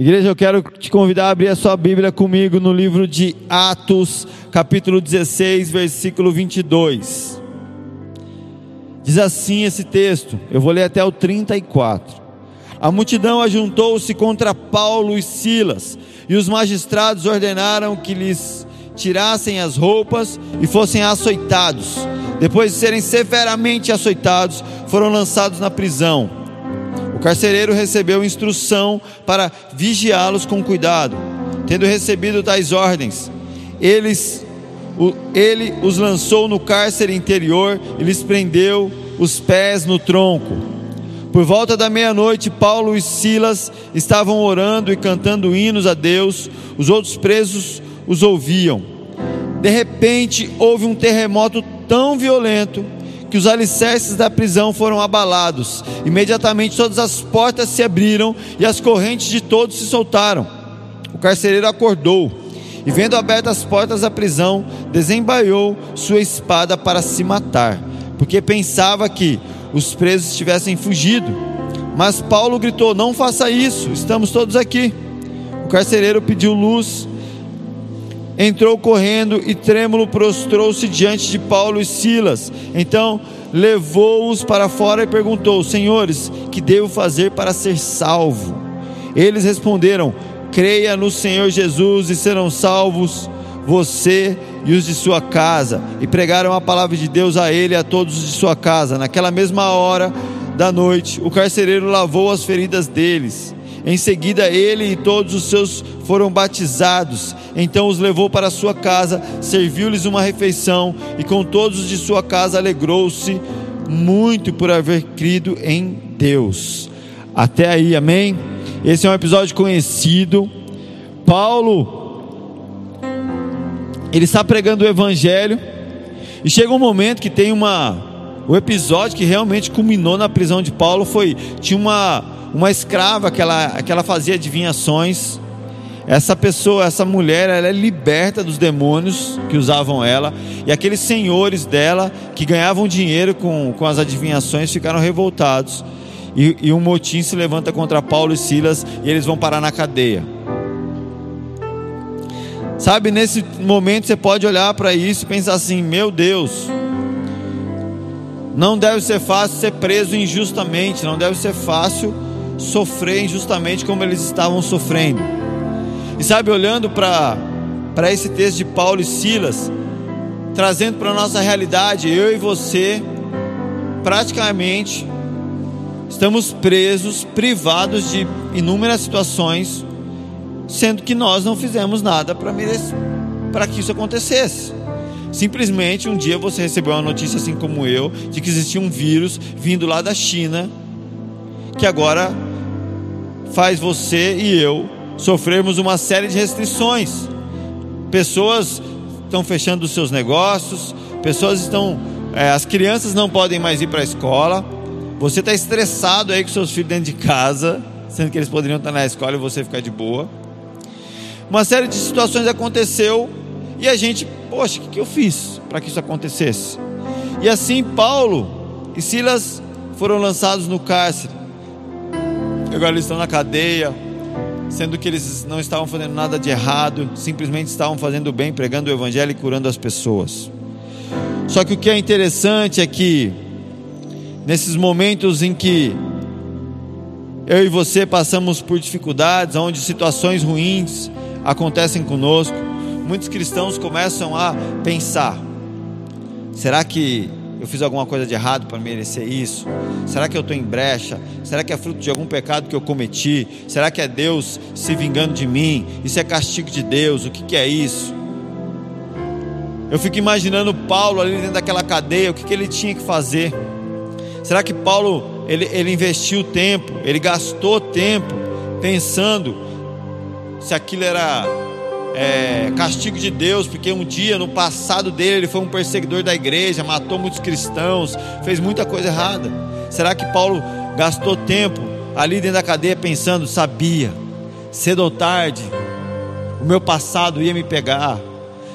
Igreja, eu quero te convidar a abrir a sua Bíblia comigo no livro de Atos, capítulo 16, versículo 22. Diz assim esse texto, eu vou ler até o 34. A multidão ajuntou-se contra Paulo e Silas, e os magistrados ordenaram que lhes tirassem as roupas e fossem açoitados. Depois de serem severamente açoitados, foram lançados na prisão. O carcereiro recebeu instrução para vigiá-los com cuidado. Tendo recebido tais ordens, eles, o, ele os lançou no cárcere interior e lhes prendeu os pés no tronco. Por volta da meia-noite, Paulo e Silas estavam orando e cantando hinos a Deus, os outros presos os ouviam. De repente, houve um terremoto tão violento que os alicerces da prisão foram abalados. Imediatamente todas as portas se abriram e as correntes de todos se soltaram. O carcereiro acordou e, vendo abertas as portas da prisão, desembaiou sua espada para se matar, porque pensava que os presos tivessem fugido. Mas Paulo gritou: Não faça isso, estamos todos aqui. O carcereiro pediu luz entrou correndo e trêmulo prostrou-se diante de Paulo e Silas. Então levou-os para fora e perguntou: Senhores, que devo fazer para ser salvo? Eles responderam: Creia no Senhor Jesus e serão salvos você e os de sua casa. E pregaram a palavra de Deus a ele e a todos de sua casa. Naquela mesma hora da noite, o carcereiro lavou as feridas deles em seguida, ele e todos os seus foram batizados. Então os levou para sua casa, serviu-lhes uma refeição e com todos os de sua casa alegrou-se muito por haver crido em Deus. Até aí, amém? Esse é um episódio conhecido. Paulo, ele está pregando o evangelho e chega um momento que tem uma o episódio que realmente culminou na prisão de Paulo foi tinha uma uma escrava que ela, que ela fazia adivinhações. Essa pessoa, essa mulher, ela é liberta dos demônios que usavam ela. E aqueles senhores dela que ganhavam dinheiro com, com as adivinhações ficaram revoltados. E, e um motim se levanta contra Paulo e Silas e eles vão parar na cadeia. Sabe, nesse momento você pode olhar para isso e pensar assim: meu Deus, não deve ser fácil ser preso injustamente, não deve ser fácil sofrer injustamente como eles estavam sofrendo. E sabe, olhando para esse texto de Paulo e Silas, trazendo para a nossa realidade, eu e você, praticamente, estamos presos, privados de inúmeras situações, sendo que nós não fizemos nada para para que isso acontecesse. Simplesmente um dia você recebeu uma notícia assim como eu, de que existia um vírus vindo lá da China, que agora faz você e eu sofrermos uma série de restrições. Pessoas estão fechando os seus negócios, pessoas estão. É, as crianças não podem mais ir para a escola. Você está estressado aí com seus filhos dentro de casa, sendo que eles poderiam estar na escola e você ficar de boa. Uma série de situações aconteceu e a gente, poxa, o que, eu fiz para que isso acontecesse? E assim Paulo e Silas foram lançados no cárcere agora eles estão na cadeia, sendo que eles não estavam fazendo nada de errado, simplesmente estavam fazendo bem, pregando o evangelho e curando as pessoas. Só que o que é interessante é que nesses momentos em que eu e você passamos por dificuldades, onde situações ruins acontecem conosco, muitos cristãos começam a pensar: será que eu fiz alguma coisa de errado para merecer isso? Será que eu estou em brecha? Será que é fruto de algum pecado que eu cometi? Será que é Deus se vingando de mim? Isso é castigo de Deus? O que, que é isso? Eu fico imaginando Paulo ali dentro daquela cadeia, o que, que ele tinha que fazer? Será que Paulo ele, ele investiu tempo, ele gastou tempo pensando se aquilo era é, castigo de Deus, porque um dia no passado dele ele foi um perseguidor da igreja, matou muitos cristãos, fez muita coisa errada. Será que Paulo gastou tempo ali dentro da cadeia pensando, sabia, cedo ou tarde, o meu passado ia me pegar,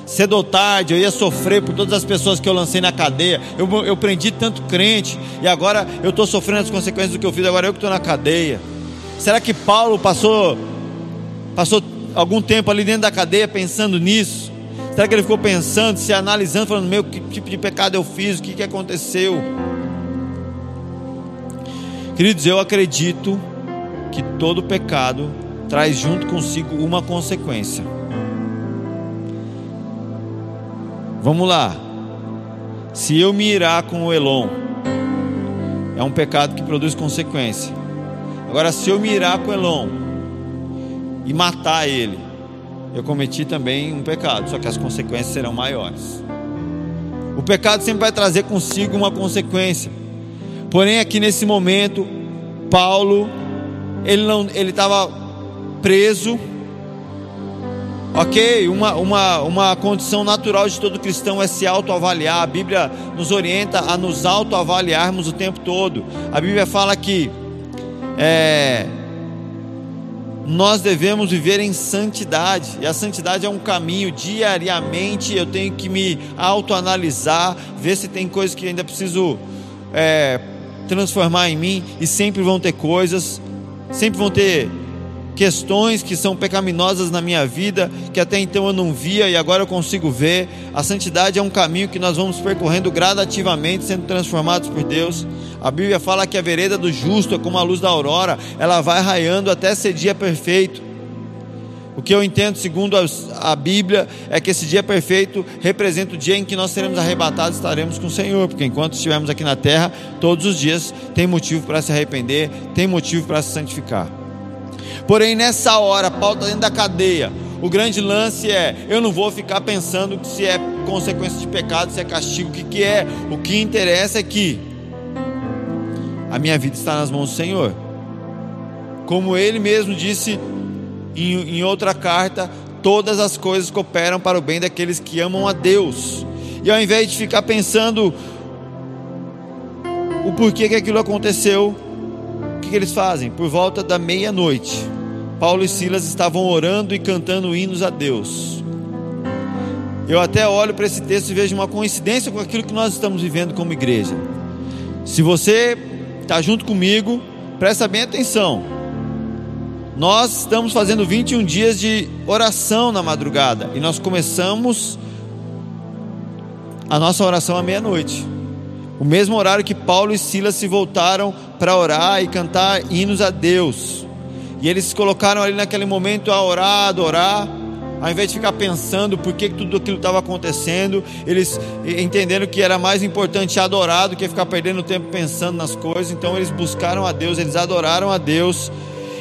cedo ou tarde eu ia sofrer por todas as pessoas que eu lancei na cadeia. Eu, eu prendi tanto crente e agora eu estou sofrendo as consequências do que eu fiz, agora eu que estou na cadeia. Será que Paulo passou Passou algum tempo ali dentro da cadeia pensando nisso? Será que ele ficou pensando, se analisando, falando: meu, que tipo de pecado eu fiz? O que, que aconteceu? Queridos, eu acredito que todo pecado traz junto consigo uma consequência. Vamos lá. Se eu me irar com o Elon, é um pecado que produz consequência. Agora, se eu me irar com o Elon e matar ele, eu cometi também um pecado, só que as consequências serão maiores. O pecado sempre vai trazer consigo uma consequência. Porém, aqui nesse momento, Paulo, ele não, ele estava preso. Ok, uma, uma, uma condição natural de todo cristão é se autoavaliar. A Bíblia nos orienta a nos autoavaliarmos o tempo todo. A Bíblia fala que é, nós devemos viver em santidade, e a santidade é um caminho, diariamente eu tenho que me autoanalisar, ver se tem coisas que ainda preciso é, transformar em mim, e sempre vão ter coisas, sempre vão ter questões que são pecaminosas na minha vida, que até então eu não via e agora eu consigo ver. A santidade é um caminho que nós vamos percorrendo gradativamente, sendo transformados por Deus. A Bíblia fala que a vereda do justo é como a luz da aurora, ela vai raiando até ser dia perfeito. O que eu entendo, segundo a Bíblia, é que esse dia perfeito representa o dia em que nós seremos arrebatados e estaremos com o Senhor, porque enquanto estivermos aqui na terra, todos os dias tem motivo para se arrepender, tem motivo para se santificar. Porém, nessa hora, Paulo está dentro da cadeia. O grande lance é: eu não vou ficar pensando se é consequência de pecado, se é castigo, o que, que é. O que interessa é que a minha vida está nas mãos do Senhor. Como ele mesmo disse em, em outra carta, todas as coisas cooperam para o bem daqueles que amam a Deus. E ao invés de ficar pensando o porquê que aquilo aconteceu, que, que eles fazem? Por volta da meia-noite, Paulo e Silas estavam orando e cantando hinos a Deus. Eu até olho para esse texto e vejo uma coincidência com aquilo que nós estamos vivendo como igreja. Se você está junto comigo, presta bem atenção. Nós estamos fazendo 21 dias de oração na madrugada e nós começamos a nossa oração à meia-noite. O mesmo horário que Paulo e Silas se voltaram para orar e cantar hinos a Deus. E eles se colocaram ali naquele momento a orar, adorar, ao invés de ficar pensando por que tudo aquilo estava acontecendo, eles entenderam que era mais importante adorar do que ficar perdendo tempo pensando nas coisas. Então eles buscaram a Deus, eles adoraram a Deus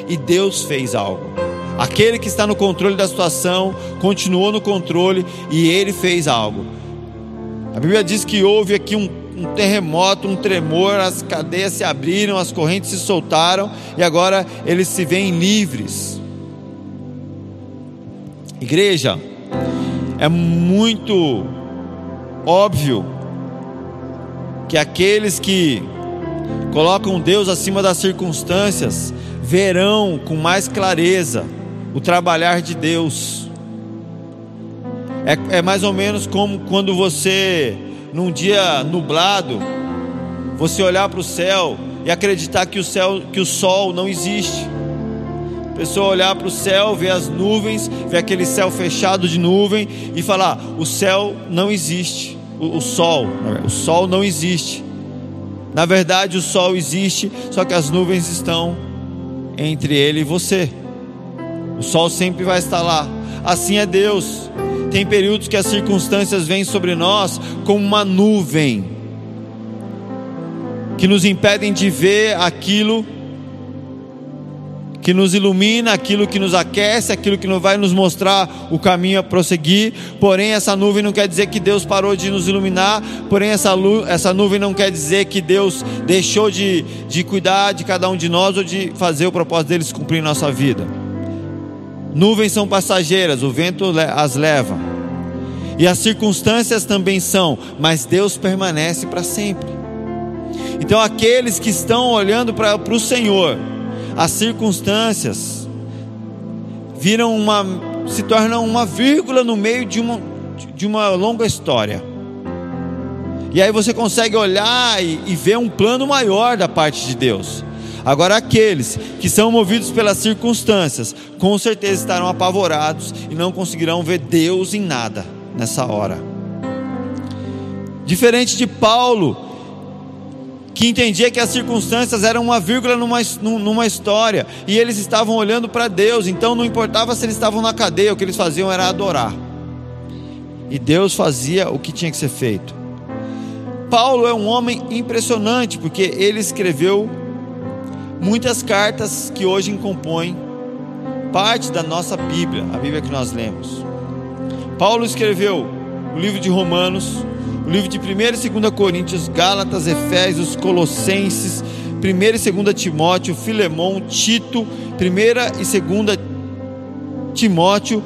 e Deus fez algo. Aquele que está no controle da situação continuou no controle e ele fez algo. A Bíblia diz que houve aqui um um terremoto, um tremor, as cadeias se abriram, as correntes se soltaram e agora eles se veem livres. Igreja, é muito óbvio que aqueles que colocam Deus acima das circunstâncias verão com mais clareza o trabalhar de Deus. É, é mais ou menos como quando você num dia nublado, você olhar para o céu e acreditar que o céu, que o sol não existe. Pessoa olhar para o céu, ver as nuvens, ver aquele céu fechado de nuvem e falar: o céu não existe, o, o sol, o sol não existe. Na verdade, o sol existe, só que as nuvens estão entre ele e você. O sol sempre vai estar lá. Assim é Deus. Tem períodos que as circunstâncias vêm sobre nós como uma nuvem, que nos impedem de ver aquilo que nos ilumina, aquilo que nos aquece, aquilo que vai nos mostrar o caminho a prosseguir. Porém, essa nuvem não quer dizer que Deus parou de nos iluminar, porém, essa, essa nuvem não quer dizer que Deus deixou de, de cuidar de cada um de nós ou de fazer o propósito deles cumprir em nossa vida. Nuvens são passageiras, o vento as leva. E as circunstâncias também são, mas Deus permanece para sempre. Então, aqueles que estão olhando para o Senhor, as circunstâncias viram uma, se tornam uma vírgula no meio de uma, de uma longa história. E aí você consegue olhar e, e ver um plano maior da parte de Deus. Agora, aqueles que são movidos pelas circunstâncias, com certeza estarão apavorados e não conseguirão ver Deus em nada nessa hora. Diferente de Paulo, que entendia que as circunstâncias eram uma vírgula numa, numa história e eles estavam olhando para Deus, então não importava se eles estavam na cadeia, o que eles faziam era adorar. E Deus fazia o que tinha que ser feito. Paulo é um homem impressionante, porque ele escreveu muitas cartas que hoje compõem parte da nossa Bíblia, a Bíblia que nós lemos. Paulo escreveu o livro de Romanos, o livro de 1 e 2 Coríntios, Gálatas, Efésios, Colossenses, 1 e 2 Timóteo, Filemão, Tito, 1 e 2 Timóteo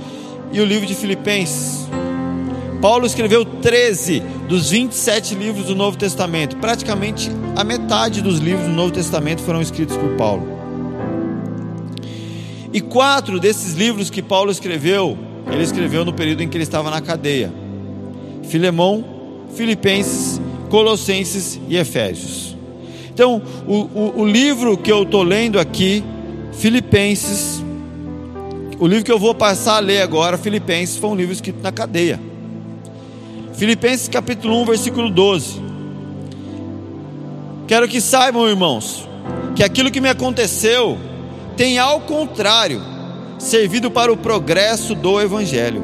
e o livro de Filipenses. Paulo escreveu 13 dos 27 livros do Novo Testamento. Praticamente a metade dos livros do Novo Testamento foram escritos por Paulo. E quatro desses livros que Paulo escreveu, ele escreveu no período em que ele estava na cadeia: Filemão, Filipenses, Colossenses e Efésios. Então, o, o, o livro que eu estou lendo aqui, Filipenses, o livro que eu vou passar a ler agora, Filipenses, foi um livro escrito na cadeia. Filipenses capítulo 1, versículo 12. Quero que saibam, irmãos, que aquilo que me aconteceu tem ao contrário servido para o progresso do evangelho.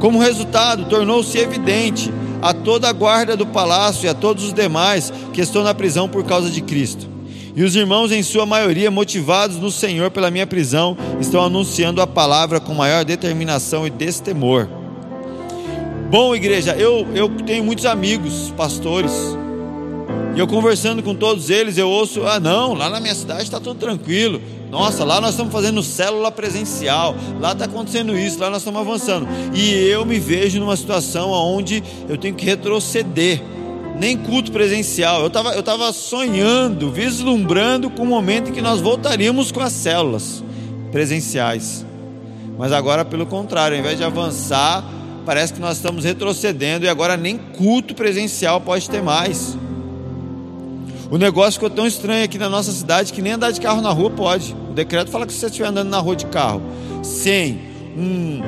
Como resultado, tornou-se evidente a toda a guarda do palácio e a todos os demais que estão na prisão por causa de Cristo. E os irmãos, em sua maioria, motivados no Senhor pela minha prisão, estão anunciando a palavra com maior determinação e destemor. Bom, igreja, eu, eu tenho muitos amigos, pastores, e eu conversando com todos eles, eu ouço: ah, não, lá na minha cidade está tudo tranquilo. Nossa, lá nós estamos fazendo célula presencial, lá está acontecendo isso, lá nós estamos avançando. E eu me vejo numa situação onde eu tenho que retroceder. Nem culto presencial. Eu estava eu tava sonhando, vislumbrando com o momento em que nós voltaríamos com as células presenciais. Mas agora, pelo contrário, ao invés de avançar, parece que nós estamos retrocedendo e agora nem culto presencial pode ter mais. O negócio ficou tão estranho aqui na nossa cidade que nem andar de carro na rua pode. O decreto fala que se você estiver andando na rua de carro sem um.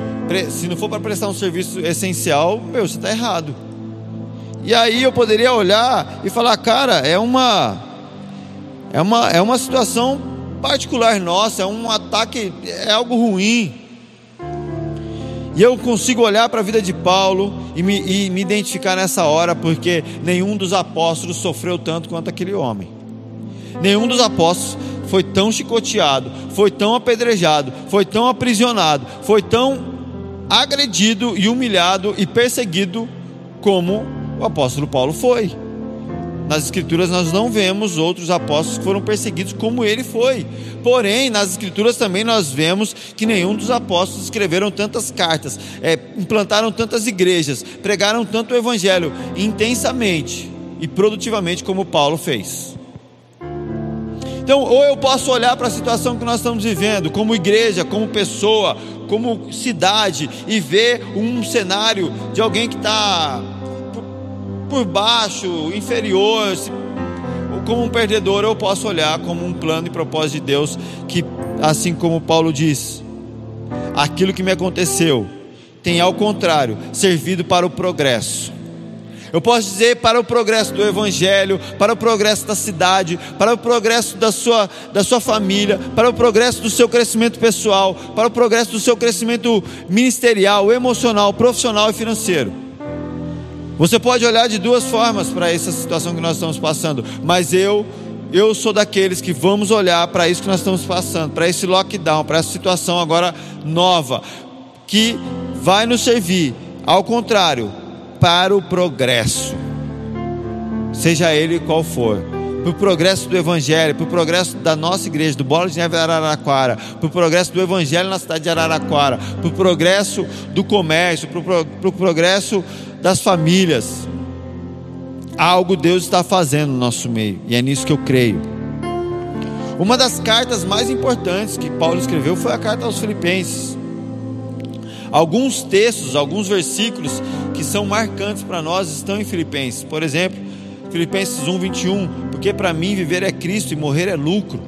Se não for para prestar um serviço essencial, meu, você está errado. E aí eu poderia olhar e falar, cara, é uma. É uma, é uma situação particular nossa, é um ataque, é algo ruim. E eu consigo olhar para a vida de Paulo e me, e me identificar nessa hora, porque nenhum dos apóstolos sofreu tanto quanto aquele homem. Nenhum dos apóstolos foi tão chicoteado, foi tão apedrejado, foi tão aprisionado, foi tão agredido e humilhado e perseguido como o apóstolo Paulo foi. Nas Escrituras nós não vemos outros apóstolos que foram perseguidos como ele foi. Porém, nas Escrituras também nós vemos que nenhum dos apóstolos escreveram tantas cartas, é, implantaram tantas igrejas, pregaram tanto o Evangelho intensamente e produtivamente como Paulo fez. Então, ou eu posso olhar para a situação que nós estamos vivendo, como igreja, como pessoa, como cidade, e ver um cenário de alguém que está por baixo, inferior, como um perdedor, eu posso olhar como um plano e propósito de Deus, que, assim como Paulo diz, aquilo que me aconteceu tem, ao contrário, servido para o progresso. Eu posso dizer para o progresso do Evangelho, para o progresso da cidade, para o progresso da sua, da sua família, para o progresso do seu crescimento pessoal, para o progresso do seu crescimento ministerial, emocional, profissional e financeiro. Você pode olhar de duas formas para essa situação que nós estamos passando, mas eu eu sou daqueles que vamos olhar para isso que nós estamos passando, para esse lockdown, para essa situação agora nova, que vai nos servir, ao contrário, para o progresso, seja ele qual for, para o progresso do Evangelho, para o progresso da nossa igreja, do Bola de Neve Araraquara, para o progresso do Evangelho na cidade de Araraquara, para o progresso do comércio, para o, pro, para o progresso das famílias. Algo Deus está fazendo no nosso meio, e é nisso que eu creio. Uma das cartas mais importantes que Paulo escreveu foi a carta aos Filipenses. Alguns textos, alguns versículos que são marcantes para nós estão em Filipenses. Por exemplo, Filipenses 1:21, porque para mim viver é Cristo e morrer é lucro.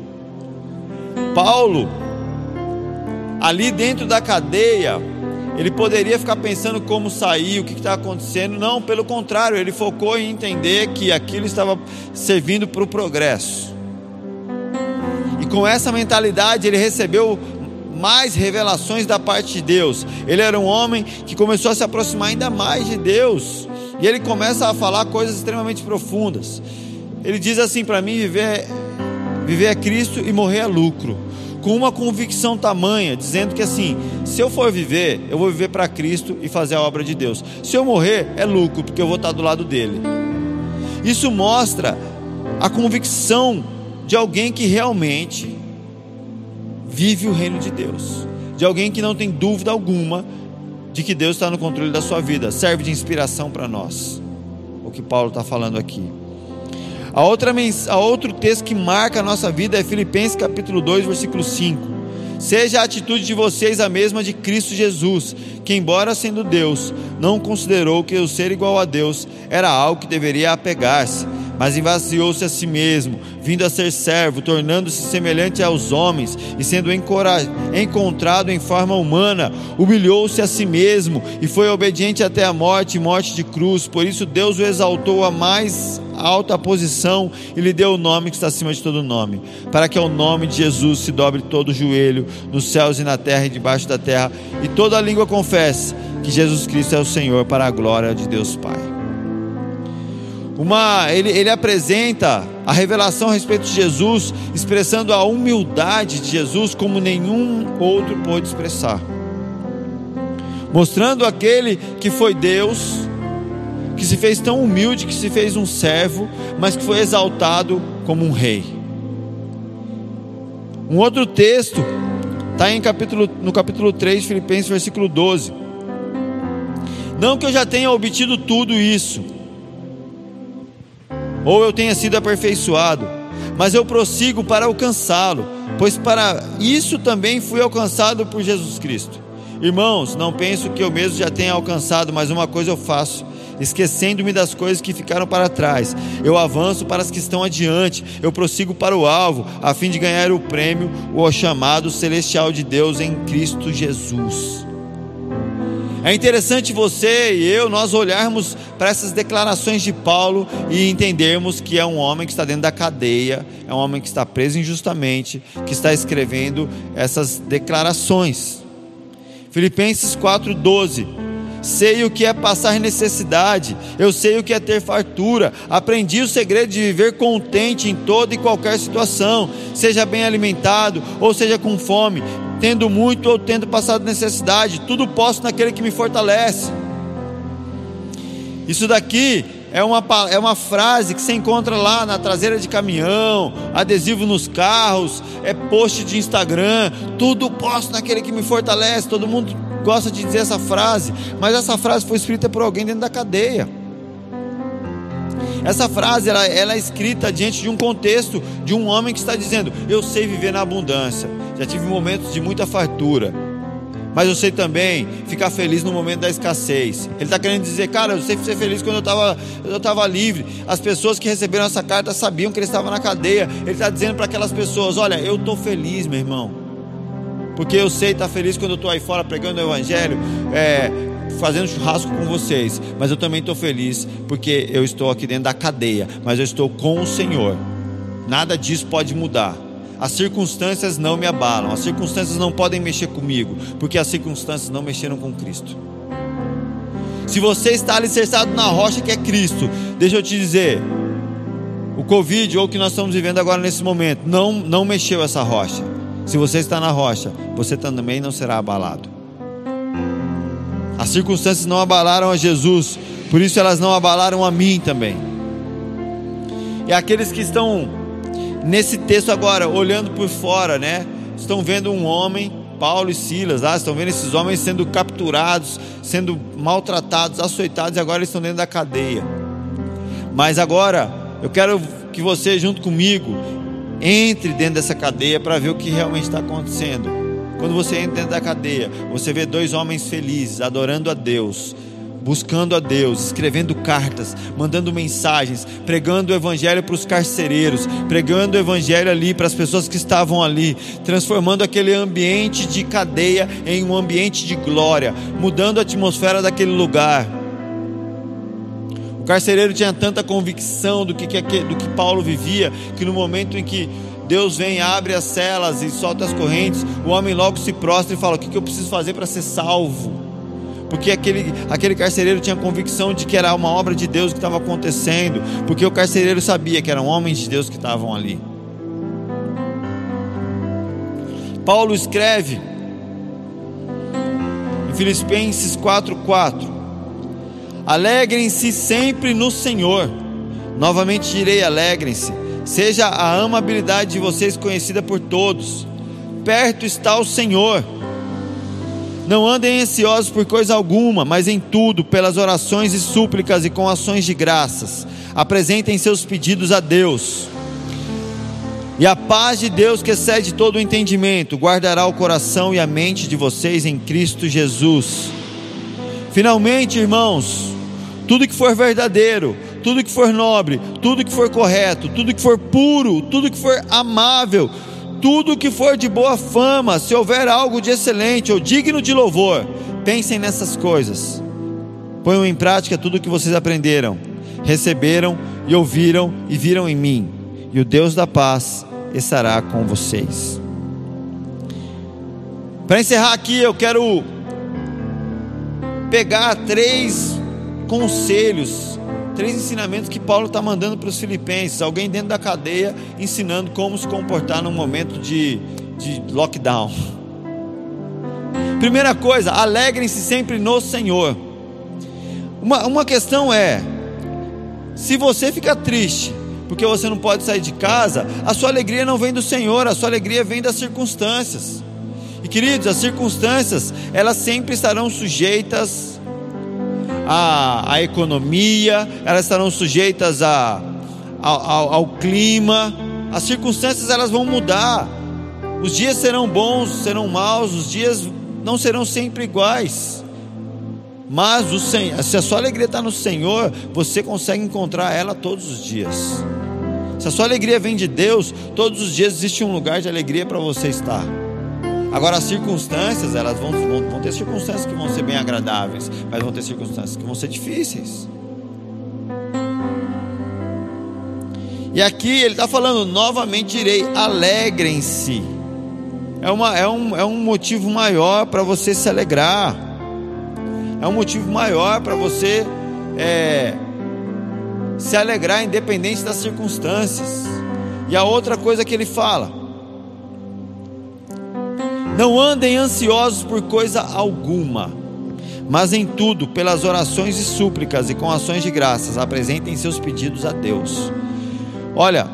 Paulo, ali dentro da cadeia, ele poderia ficar pensando como sair, o que está acontecendo. Não, pelo contrário, ele focou em entender que aquilo estava servindo para o progresso. E com essa mentalidade, ele recebeu mais revelações da parte de Deus. Ele era um homem que começou a se aproximar ainda mais de Deus. E ele começa a falar coisas extremamente profundas. Ele diz assim: para mim, viver, viver é Cristo e morrer é lucro com uma convicção tamanha, dizendo que assim, se eu for viver, eu vou viver para Cristo e fazer a obra de Deus. Se eu morrer, é lucro, porque eu vou estar do lado dele. Isso mostra a convicção de alguém que realmente vive o reino de Deus, de alguém que não tem dúvida alguma de que Deus está no controle da sua vida, serve de inspiração para nós. O que Paulo está falando aqui. A outra a outro texto que marca a nossa vida é Filipenses capítulo 2, versículo 5. Seja a atitude de vocês a mesma de Cristo Jesus, que embora sendo Deus, não considerou que o ser igual a Deus era algo que deveria apegar-se, mas esvaziou-se a si mesmo, vindo a ser servo, tornando-se semelhante aos homens e sendo encontrado em forma humana, humilhou-se a si mesmo e foi obediente até a morte, morte de cruz. Por isso Deus o exaltou a mais alta posição e lhe deu o nome que está acima de todo nome, para que ao nome de Jesus se dobre todo o joelho, nos céus e na terra e debaixo da terra, e toda língua confesse que Jesus Cristo é o Senhor, para a glória de Deus Pai. Uma, ele, ele apresenta a revelação a respeito de Jesus, expressando a humildade de Jesus como nenhum outro pôde expressar, mostrando aquele que foi Deus que se fez tão humilde que se fez um servo, mas que foi exaltado como um rei. Um outro texto está em capítulo, no capítulo 3, Filipenses, versículo 12. Não que eu já tenha obtido tudo isso, ou eu tenha sido aperfeiçoado, mas eu prossigo para alcançá-lo, pois para isso também fui alcançado por Jesus Cristo. Irmãos, não penso que eu mesmo já tenha alcançado, mas uma coisa eu faço esquecendo-me das coisas que ficaram para trás. Eu avanço para as que estão adiante, eu prossigo para o alvo, a fim de ganhar o prêmio, o chamado celestial de Deus em Cristo Jesus. É interessante você e eu nós olharmos para essas declarações de Paulo e entendermos que é um homem que está dentro da cadeia, é um homem que está preso injustamente, que está escrevendo essas declarações. Filipenses 4:12 sei o que é passar necessidade, eu sei o que é ter fartura, aprendi o segredo de viver contente em toda e qualquer situação, seja bem alimentado ou seja com fome, tendo muito ou tendo passado necessidade, tudo posso naquele que me fortalece. Isso daqui é uma, é uma frase que você encontra lá na traseira de caminhão, adesivo nos carros, é post de Instagram, tudo posso naquele que me fortalece. Todo mundo gosta de dizer essa frase, mas essa frase foi escrita por alguém dentro da cadeia. Essa frase ela, ela, é escrita diante de um contexto de um homem que está dizendo: Eu sei viver na abundância, já tive momentos de muita fartura, mas eu sei também ficar feliz no momento da escassez. Ele está querendo dizer, cara, eu sei ser feliz quando eu estava eu tava livre. As pessoas que receberam essa carta sabiam que ele estava na cadeia. Ele está dizendo para aquelas pessoas: Olha, eu estou feliz, meu irmão. Porque eu sei estar tá feliz quando eu estou aí fora pregando o Evangelho, é, fazendo churrasco com vocês. Mas eu também estou feliz porque eu estou aqui dentro da cadeia. Mas eu estou com o Senhor. Nada disso pode mudar. As circunstâncias não me abalam, as circunstâncias não podem mexer comigo, porque as circunstâncias não mexeram com Cristo. Se você está alicerçado na rocha que é Cristo, deixa eu te dizer, o Covid ou o que nós estamos vivendo agora nesse momento não, não mexeu essa rocha. Se você está na rocha, você também não será abalado. As circunstâncias não abalaram a Jesus, por isso elas não abalaram a mim também. E aqueles que estão nesse texto agora, olhando por fora, né? Estão vendo um homem, Paulo e Silas, lá, estão vendo esses homens sendo capturados, sendo maltratados, açoitados, e agora eles estão dentro da cadeia. Mas agora, eu quero que você, junto comigo, entre dentro dessa cadeia para ver o que realmente está acontecendo. Quando você entra dentro da cadeia, você vê dois homens felizes, adorando a Deus, buscando a Deus, escrevendo cartas, mandando mensagens, pregando o evangelho para os carcereiros, pregando o evangelho ali para as pessoas que estavam ali, transformando aquele ambiente de cadeia em um ambiente de glória, mudando a atmosfera daquele lugar. O carcereiro tinha tanta convicção do que, do que Paulo vivia, que no momento em que Deus vem, abre as celas e solta as correntes, o homem logo se prostra e fala: O que eu preciso fazer para ser salvo? porque aquele, aquele carcereiro tinha convicção de que era uma obra de Deus que estava acontecendo, porque o carcereiro sabia que eram homens de Deus que estavam ali. Paulo escreve em Filipenses 4:4 Alegrem-se sempre no Senhor. Novamente direi, alegrem-se. Seja a amabilidade de vocês conhecida por todos. Perto está o Senhor. Não andem ansiosos por coisa alguma, mas em tudo, pelas orações e súplicas e com ações de graças, apresentem seus pedidos a Deus. E a paz de Deus, que excede todo o entendimento, guardará o coração e a mente de vocês em Cristo Jesus. Finalmente, irmãos, tudo que for verdadeiro, tudo que for nobre, tudo que for correto, tudo que for puro, tudo que for amável, tudo que for de boa fama, se houver algo de excelente ou digno de louvor, pensem nessas coisas. Ponham em prática tudo o que vocês aprenderam, receberam e ouviram e viram em mim, e o Deus da paz estará com vocês. Para encerrar aqui, eu quero pegar três conselhos três ensinamentos que Paulo está mandando para os filipenses. Alguém dentro da cadeia ensinando como se comportar num momento de, de lockdown. Primeira coisa, alegrem-se sempre no Senhor. Uma, uma questão é: se você fica triste porque você não pode sair de casa, a sua alegria não vem do Senhor, a sua alegria vem das circunstâncias. E queridos, as circunstâncias, elas sempre estarão sujeitas à, à economia, elas estarão sujeitas a, ao, ao clima, as circunstâncias elas vão mudar. Os dias serão bons, serão maus, os dias não serão sempre iguais. Mas o Senhor, se a sua alegria está no Senhor, você consegue encontrar ela todos os dias. Se a sua alegria vem de Deus, todos os dias existe um lugar de alegria para você estar. Agora, as circunstâncias, elas vão, vão, vão ter circunstâncias que vão ser bem agradáveis, mas vão ter circunstâncias que vão ser difíceis. E aqui ele está falando, novamente direi, alegrem-se. É, uma, é, um, é um motivo maior para você se alegrar. É um motivo maior para você é, se alegrar, independente das circunstâncias. E a outra coisa que ele fala, não andem ansiosos por coisa alguma, mas em tudo, pelas orações e súplicas e com ações de graças, apresentem seus pedidos a Deus. Olha,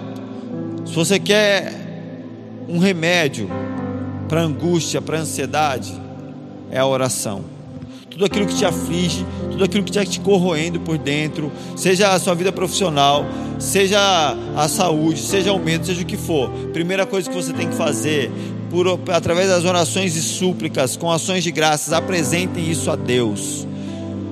se você quer um remédio para angústia, para ansiedade, é a oração. Tudo aquilo que te aflige, tudo aquilo que está te corroendo por dentro, seja a sua vida profissional, seja a saúde, seja o medo, seja o que for. Primeira coisa que você tem que fazer por, através das orações e súplicas, com ações de graças, apresentem isso a Deus.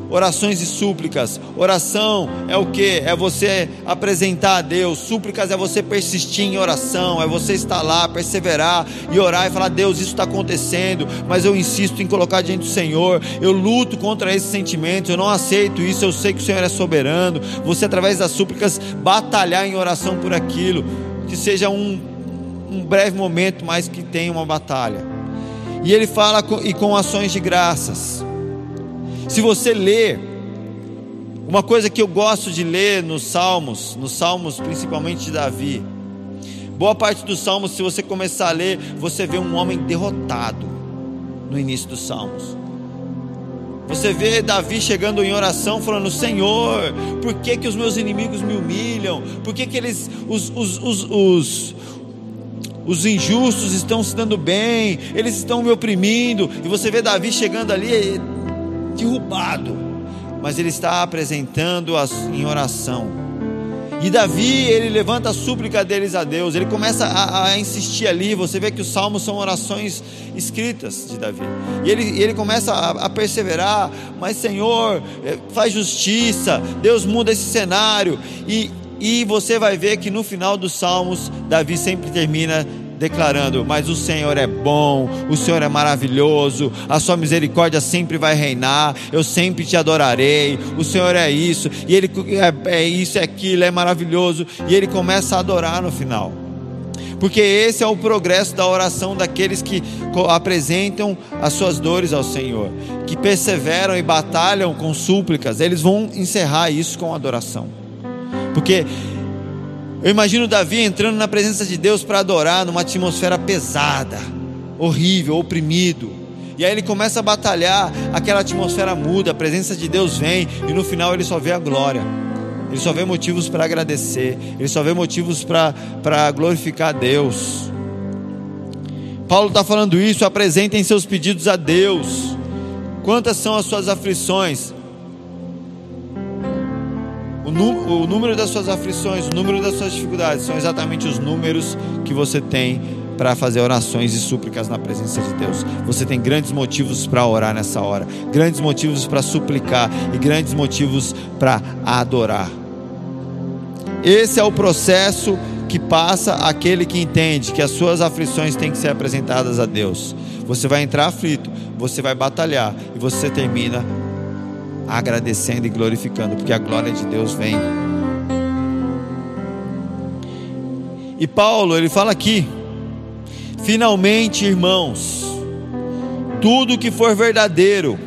Orações e súplicas. Oração é o que? É você apresentar a Deus. Súplicas é você persistir em oração, é você estar lá, perseverar e orar e falar: Deus, isso está acontecendo, mas eu insisto em colocar diante do Senhor. Eu luto contra esses sentimentos, eu não aceito isso. Eu sei que o Senhor é soberano. Você, através das súplicas, batalhar em oração por aquilo. Que seja um um breve momento, mas que tem uma batalha. E ele fala com, e com ações de graças. Se você ler, uma coisa que eu gosto de ler nos Salmos, nos Salmos principalmente de Davi, boa parte dos Salmos, se você começar a ler, você vê um homem derrotado no início dos Salmos. Você vê Davi chegando em oração falando: Senhor, por que, que os meus inimigos me humilham? Por que, que eles, os, os, os, os, os injustos estão se dando bem, eles estão me oprimindo, e você vê Davi chegando ali derrubado, mas ele está apresentando em oração. E Davi, ele levanta a súplica deles a Deus, ele começa a, a, insistir ali. Você vê que os salmos são orações escritas de Davi. E ele, ele começa a, a perseverar, mas Senhor, eh, faz justiça, Deus muda esse cenário. E, e você vai ver que no final dos salmos, Davi sempre termina declarando: Mas o Senhor é bom, o Senhor é maravilhoso, a sua misericórdia sempre vai reinar, eu sempre te adorarei, o Senhor é isso, e ele é, é isso, é aquilo, é maravilhoso, e ele começa a adorar no final. Porque esse é o progresso da oração daqueles que apresentam as suas dores ao Senhor, que perseveram e batalham com súplicas, eles vão encerrar isso com adoração. Porque eu imagino Davi entrando na presença de Deus para adorar numa atmosfera pesada, horrível, oprimido. E aí ele começa a batalhar, aquela atmosfera muda, a presença de Deus vem e no final ele só vê a glória. Ele só vê motivos para agradecer, ele só vê motivos para glorificar a Deus. Paulo está falando isso, apresentem seus pedidos a Deus. Quantas são as suas aflições? O, o número das suas aflições, o número das suas dificuldades são exatamente os números que você tem para fazer orações e súplicas na presença de Deus. Você tem grandes motivos para orar nessa hora, grandes motivos para suplicar e grandes motivos para adorar. Esse é o processo que passa aquele que entende que as suas aflições têm que ser apresentadas a Deus. Você vai entrar aflito, você vai batalhar e você termina agradecendo e glorificando, porque a glória de Deus vem. E Paulo, ele fala aqui: finalmente, irmãos, tudo que for verdadeiro,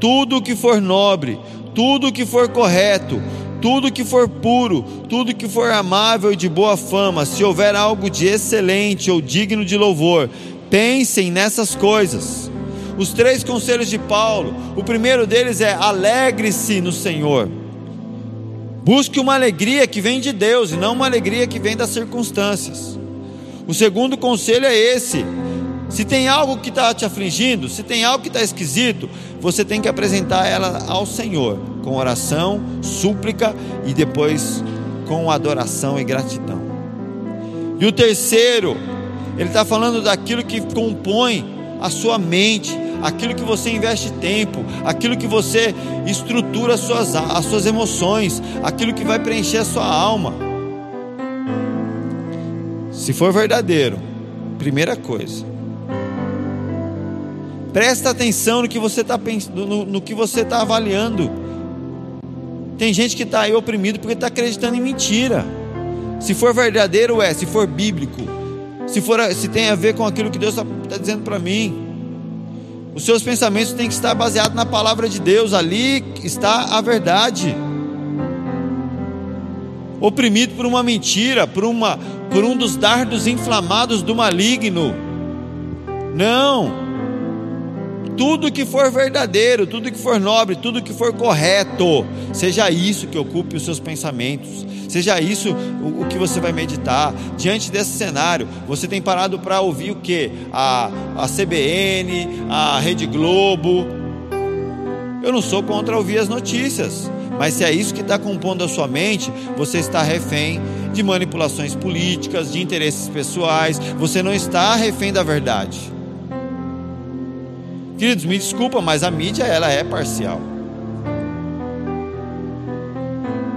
tudo que for nobre, tudo que for correto, tudo que for puro, tudo que for amável e de boa fama, se houver algo de excelente ou digno de louvor, pensem nessas coisas os três conselhos de Paulo. O primeiro deles é: alegre-se no Senhor. Busque uma alegria que vem de Deus e não uma alegria que vem das circunstâncias. O segundo conselho é esse: se tem algo que está te afligindo, se tem algo que está esquisito, você tem que apresentar ela ao Senhor com oração, súplica e depois com adoração e gratidão. E o terceiro, ele está falando daquilo que compõe a sua mente, aquilo que você investe tempo, aquilo que você estrutura as suas, as suas emoções, aquilo que vai preencher a sua alma. Se for verdadeiro, primeira coisa, presta atenção no que você está no, no que você está avaliando. Tem gente que está aí oprimido porque está acreditando em mentira. Se for verdadeiro, é. Se for bíblico, se for, se tem a ver com aquilo que Deus está tá dizendo para mim. Os seus pensamentos têm que estar baseados na palavra de Deus, ali está a verdade. Oprimido por uma mentira, por, uma, por um dos dardos inflamados do maligno. Não tudo que for verdadeiro, tudo que for nobre, tudo que for correto, seja isso que ocupe os seus pensamentos, seja isso o, o que você vai meditar. Diante desse cenário, você tem parado para ouvir o que? A, a CBN, a Rede Globo. Eu não sou contra ouvir as notícias, mas se é isso que está compondo a sua mente, você está refém de manipulações políticas, de interesses pessoais, você não está refém da verdade. Queridos, me desculpa, mas a mídia ela é parcial.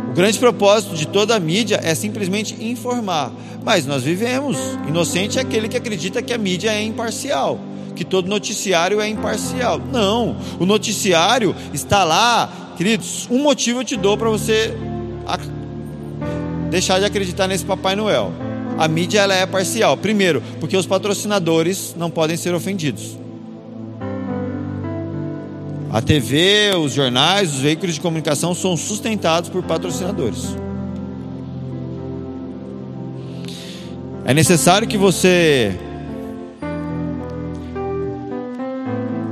O grande propósito de toda a mídia é simplesmente informar. Mas nós vivemos. Inocente é aquele que acredita que a mídia é imparcial, que todo noticiário é imparcial. Não, o noticiário está lá, queridos. Um motivo eu te dou para você deixar de acreditar nesse Papai Noel. A mídia ela é parcial. Primeiro, porque os patrocinadores não podem ser ofendidos. A TV, os jornais, os veículos de comunicação são sustentados por patrocinadores. É necessário que você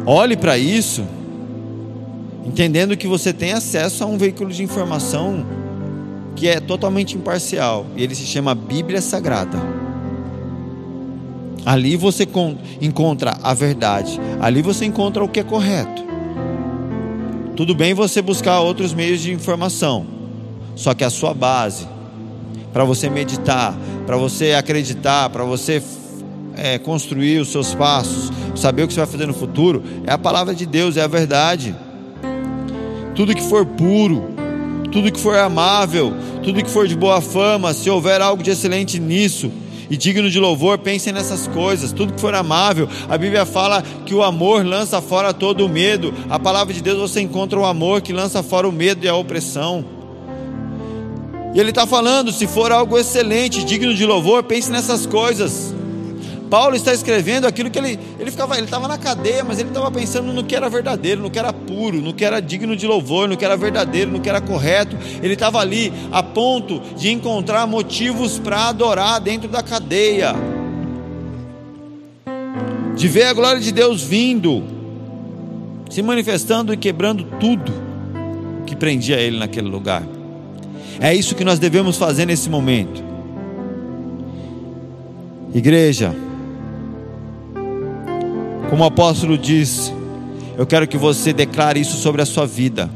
olhe para isso, entendendo que você tem acesso a um veículo de informação que é totalmente imparcial, e ele se chama Bíblia Sagrada. Ali você encontra a verdade, ali você encontra o que é correto. Tudo bem você buscar outros meios de informação, só que a sua base para você meditar, para você acreditar, para você é, construir os seus passos, saber o que você vai fazer no futuro, é a palavra de Deus, é a verdade. Tudo que for puro, tudo que for amável, tudo que for de boa fama, se houver algo de excelente nisso e digno de louvor, pensem nessas coisas. Tudo que for amável, a Bíblia fala que o amor lança fora todo o medo. A palavra de Deus você encontra o amor que lança fora o medo e a opressão. E ele está falando: se for algo excelente, digno de louvor, pense nessas coisas. Paulo está escrevendo aquilo que ele ele ficava, ele estava na cadeia, mas ele estava pensando no que era verdadeiro, no que era puro, no que era digno de louvor, no que era verdadeiro, no que era correto. Ele estava ali a ponto de encontrar motivos para adorar dentro da cadeia, de ver a glória de Deus vindo, se manifestando e quebrando tudo que prendia ele naquele lugar. É isso que nós devemos fazer nesse momento. Igreja, como o apóstolo disse, eu quero que você declare isso sobre a sua vida.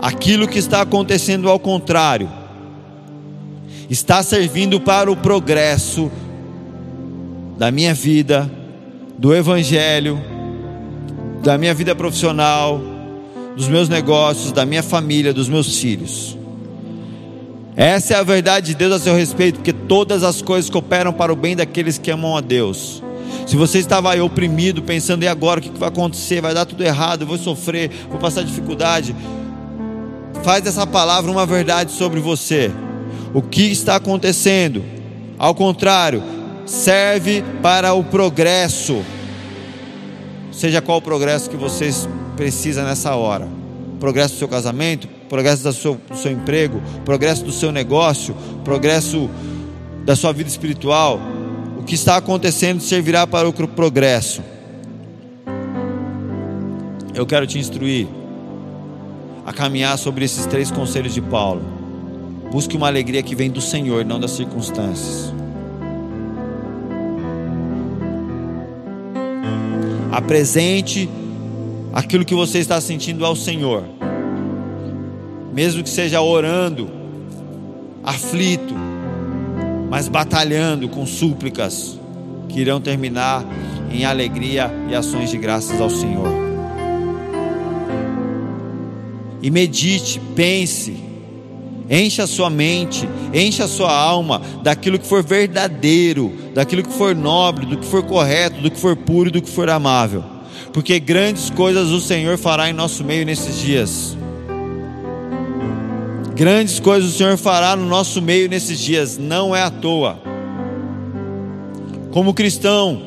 Aquilo que está acontecendo ao contrário, está servindo para o progresso da minha vida, do Evangelho, da minha vida profissional, dos meus negócios, da minha família, dos meus filhos. Essa é a verdade de Deus a seu respeito, porque todas as coisas cooperam para o bem daqueles que amam a Deus. Se você estava aí oprimido, pensando, e agora o que vai acontecer? Vai dar tudo errado, eu vou sofrer, vou passar dificuldade. Faz dessa palavra uma verdade sobre você. O que está acontecendo? Ao contrário, serve para o progresso. Seja qual o progresso que você precisa nessa hora. Progresso do seu casamento, progresso do seu, do seu emprego, progresso do seu negócio, progresso da sua vida espiritual, que está acontecendo servirá para o progresso. Eu quero te instruir a caminhar sobre esses três conselhos de Paulo. Busque uma alegria que vem do Senhor, não das circunstâncias. Apresente aquilo que você está sentindo ao Senhor, mesmo que seja orando, aflito, mas batalhando com súplicas que irão terminar em alegria e ações de graças ao Senhor. E medite, pense, encha a sua mente, encha a sua alma daquilo que for verdadeiro, daquilo que for nobre, do que for correto, do que for puro do que for amável. Porque grandes coisas o Senhor fará em nosso meio nesses dias. Grandes coisas o Senhor fará no nosso meio nesses dias, não é à toa. Como cristão,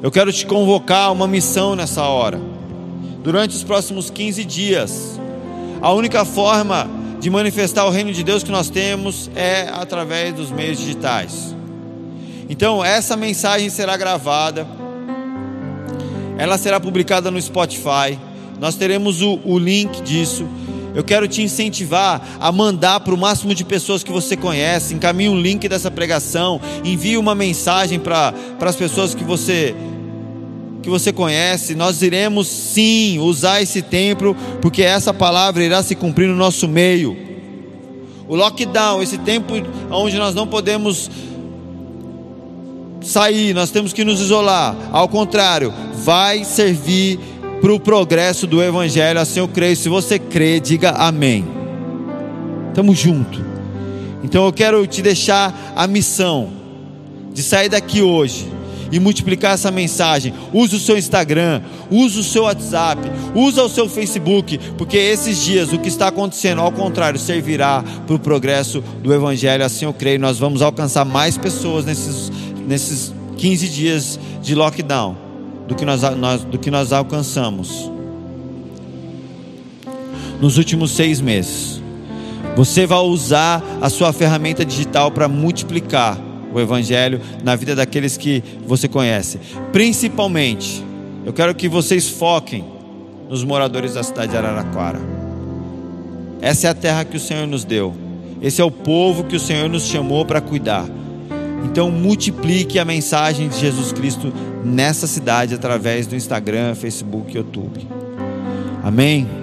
eu quero te convocar a uma missão nessa hora. Durante os próximos 15 dias, a única forma de manifestar o reino de Deus que nós temos é através dos meios digitais. Então, essa mensagem será gravada, ela será publicada no Spotify. Nós teremos o, o link disso eu quero te incentivar a mandar para o máximo de pessoas que você conhece. Encaminhe um link dessa pregação, envie uma mensagem para as pessoas que você que você conhece. Nós iremos sim usar esse templo, porque essa palavra irá se cumprir no nosso meio. O lockdown, esse tempo onde nós não podemos sair, nós temos que nos isolar. Ao contrário, vai servir para o progresso do Evangelho. Assim eu creio. Se você crê, diga amém. Estamos juntos. Então eu quero te deixar a missão de sair daqui hoje e multiplicar essa mensagem. Use o seu Instagram, use o seu WhatsApp, use o seu Facebook, porque esses dias o que está acontecendo, ao contrário, servirá para o progresso do Evangelho. Assim eu creio. Nós vamos alcançar mais pessoas nesses, nesses 15 dias de lockdown do que nós, nós, do que nós alcançamos nos últimos seis meses. Você vai usar a sua ferramenta digital para multiplicar o Evangelho na vida daqueles que você conhece. Principalmente, eu quero que vocês foquem nos moradores da cidade de Araraquara. Essa é a terra que o Senhor nos deu. Esse é o povo que o Senhor nos chamou para cuidar. Então multiplique a mensagem de Jesus Cristo nessa cidade através do Instagram, Facebook YouTube. Amém?